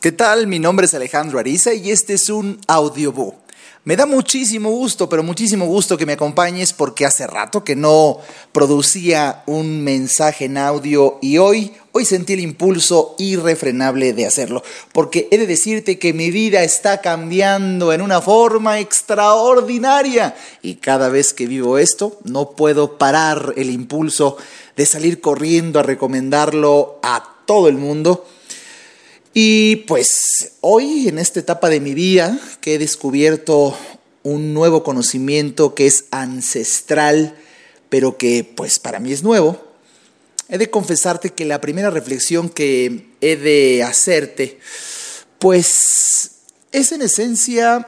¿Qué tal? Mi nombre es Alejandro Ariza y este es un audiobook. Me da muchísimo gusto, pero muchísimo gusto que me acompañes porque hace rato que no producía un mensaje en audio y hoy, hoy sentí el impulso irrefrenable de hacerlo, porque he de decirte que mi vida está cambiando en una forma extraordinaria y cada vez que vivo esto no puedo parar el impulso de salir corriendo a recomendarlo a todo el mundo y pues hoy, en esta etapa de mi vida, que he descubierto un nuevo conocimiento que es ancestral, pero que pues para mí es nuevo, he de confesarte que la primera reflexión que he de hacerte, pues es en esencia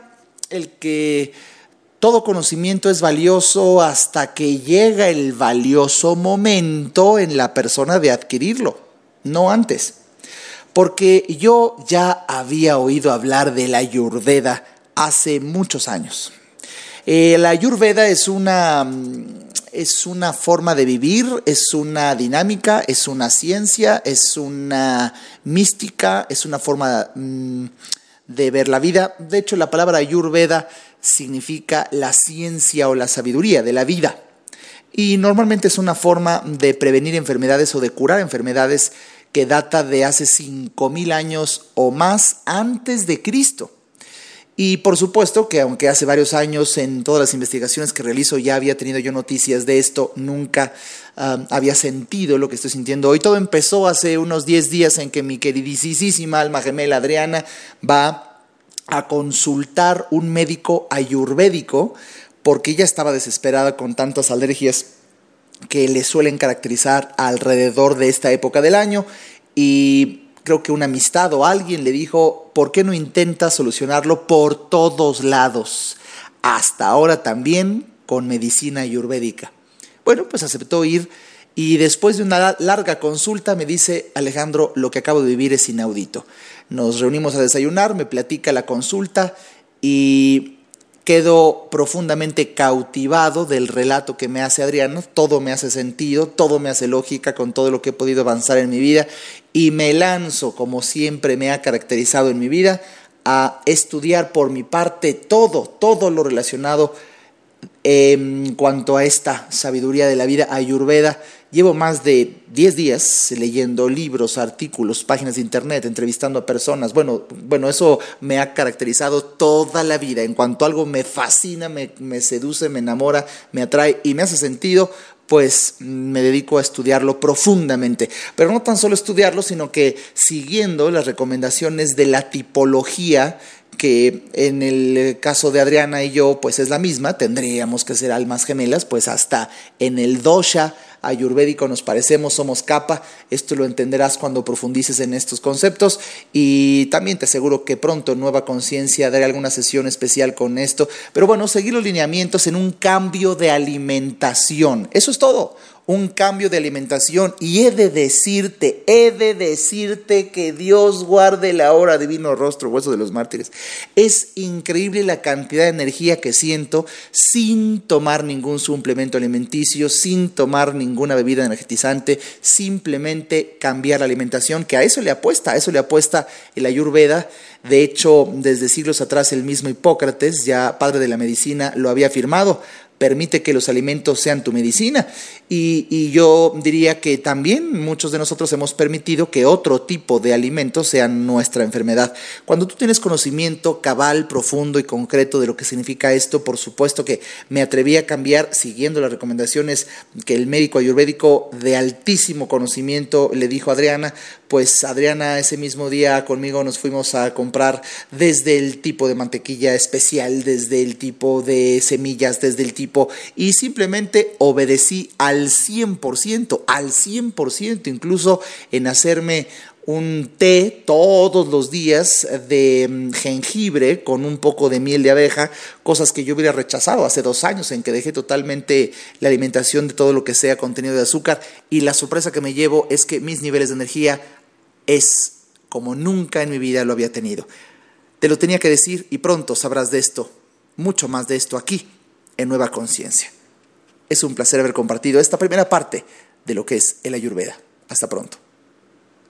el que todo conocimiento es valioso hasta que llega el valioso momento en la persona de adquirirlo, no antes porque yo ya había oído hablar de la Ayurveda hace muchos años. Eh, la Ayurveda es una, mm, es una forma de vivir, es una dinámica, es una ciencia, es una mística, es una forma mm, de ver la vida. De hecho, la palabra Ayurveda significa la ciencia o la sabiduría de la vida. Y normalmente es una forma de prevenir enfermedades o de curar enfermedades que data de hace 5.000 años o más antes de Cristo. Y por supuesto que aunque hace varios años en todas las investigaciones que realizo ya había tenido yo noticias de esto, nunca ah, había sentido lo que estoy sintiendo hoy. Todo empezó hace unos 10 días en que mi queridísima alma gemela Adriana va a consultar un médico ayurvédico porque ella estaba desesperada con tantas alergias que le suelen caracterizar alrededor de esta época del año y creo que una amistad o alguien le dijo, ¿por qué no intentas solucionarlo por todos lados? Hasta ahora también con medicina ayurvédica. Bueno, pues aceptó ir y después de una larga consulta me dice, Alejandro, lo que acabo de vivir es inaudito. Nos reunimos a desayunar, me platica la consulta y quedo profundamente cautivado del relato que me hace Adriano, todo me hace sentido, todo me hace lógica con todo lo que he podido avanzar en mi vida. Y me lanzo, como siempre me ha caracterizado en mi vida, a estudiar por mi parte todo, todo lo relacionado en cuanto a esta sabiduría de la vida ayurveda Llevo más de 10 días leyendo libros, artículos, páginas de internet, entrevistando a personas. Bueno, bueno, eso me ha caracterizado toda la vida. En cuanto algo me fascina, me, me seduce, me enamora, me atrae y me hace sentido, pues me dedico a estudiarlo profundamente. Pero no tan solo estudiarlo, sino que siguiendo las recomendaciones de la tipología que en el caso de Adriana y yo, pues es la misma, tendríamos que ser almas gemelas, pues hasta en el dosha ayurvédico nos parecemos, somos capa. Esto lo entenderás cuando profundices en estos conceptos y también te aseguro que pronto Nueva Conciencia daré alguna sesión especial con esto. Pero bueno, seguir los lineamientos en un cambio de alimentación. Eso es todo un cambio de alimentación y he de decirte, he de decirte que Dios guarde la hora divino rostro, hueso de los mártires. Es increíble la cantidad de energía que siento sin tomar ningún suplemento alimenticio, sin tomar ninguna bebida energetizante, simplemente cambiar la alimentación, que a eso le apuesta, a eso le apuesta el Ayurveda. De hecho, desde siglos atrás el mismo Hipócrates, ya padre de la medicina, lo había afirmado permite que los alimentos sean tu medicina. Y, yo diría que también muchos de nosotros hemos permitido que otro tipo de alimentos sean nuestra enfermedad. Cuando tú tienes conocimiento cabal, profundo y concreto de lo que significa esto, por supuesto que me atreví a cambiar siguiendo las recomendaciones que el médico ayurvédico de altísimo conocimiento le dijo a Adriana, pues Adriana ese mismo día conmigo nos fuimos a comprar desde el tipo de mantequilla especial, desde el tipo de semillas, desde el tipo y simplemente obedecí al 100%, al 100%, incluso en hacerme un té todos los días de mm, jengibre con un poco de miel de abeja, cosas que yo hubiera rechazado hace dos años en que dejé totalmente la alimentación de todo lo que sea contenido de azúcar y la sorpresa que me llevo es que mis niveles de energía es como nunca en mi vida lo había tenido. Te lo tenía que decir y pronto sabrás de esto, mucho más de esto aquí en Nueva Conciencia. Es un placer haber compartido esta primera parte de lo que es el Ayurveda. Hasta pronto.